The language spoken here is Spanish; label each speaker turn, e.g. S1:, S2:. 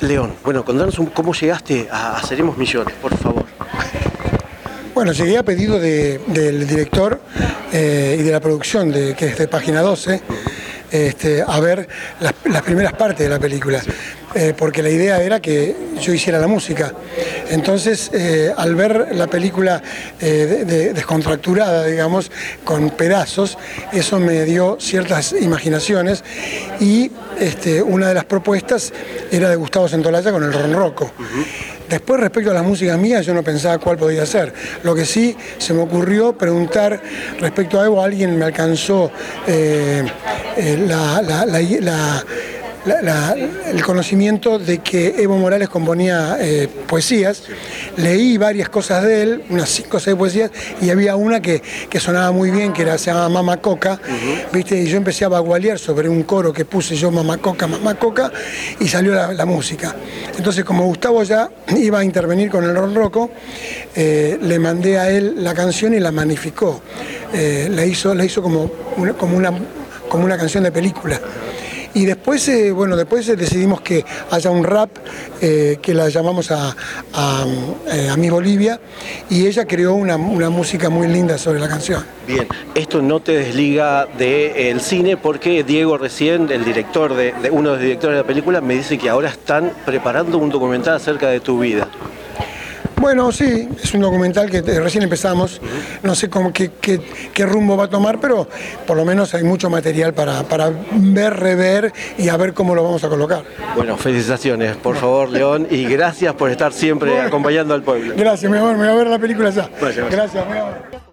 S1: León, bueno, contanos un- cómo llegaste a, a Seremos Millones, por favor.
S2: Bueno, llegué a pedido de- del director eh, y de la producción, de, que es de Página 12, este, a ver las, las primeras partes de la película, eh, porque la idea era que yo hiciera la música. Entonces, eh, al ver la película eh, de- de- descontracturada, digamos, con pedazos, eso me dio ciertas imaginaciones y este, una de las propuestas era de Gustavo Santolaya con el Ronroco. Después, respecto a las músicas mías, yo no pensaba cuál podía ser. Lo que sí se me ocurrió preguntar respecto a Evo, alguien me alcanzó eh, eh, la- la- la- la- la- la- el conocimiento de que Evo Morales componía eh, poesías. Leí varias cosas de él, unas cinco o seis poesías, y había una que, que sonaba muy bien, que era, se llama Mama Coca, ¿viste? y yo empecé a bagualear sobre un coro que puse yo, Mama Coca, Mama Coca, y salió la, la música. Entonces, como Gustavo ya iba a intervenir con el Ron Rocco, eh, le mandé a él la canción y la magnificó. Eh, la hizo, la hizo como, una, como, una, como una canción de película. Y después, eh, bueno, después eh, decidimos que haya un rap eh, que la llamamos a, a, a mi Bolivia y ella creó una, una música muy linda sobre la canción.
S1: Bien, esto no te desliga del cine porque Diego recién, el director de- uno de los directores de la película, me dice que ahora están preparando un documental acerca de tu vida.
S2: Bueno, sí, es un documental que eh, recién empezamos, no sé cómo, qué, qué- qué rumbo va a tomar, pero por lo menos hay mucho material para, para ver, rever y a ver cómo lo vamos a colocar.
S1: Bueno, felicitaciones, por favor, León, y gracias por estar siempre acompañando al pueblo.
S2: Gracias, me voy, me voy a ver la película ya. Gracias, me voy a ver.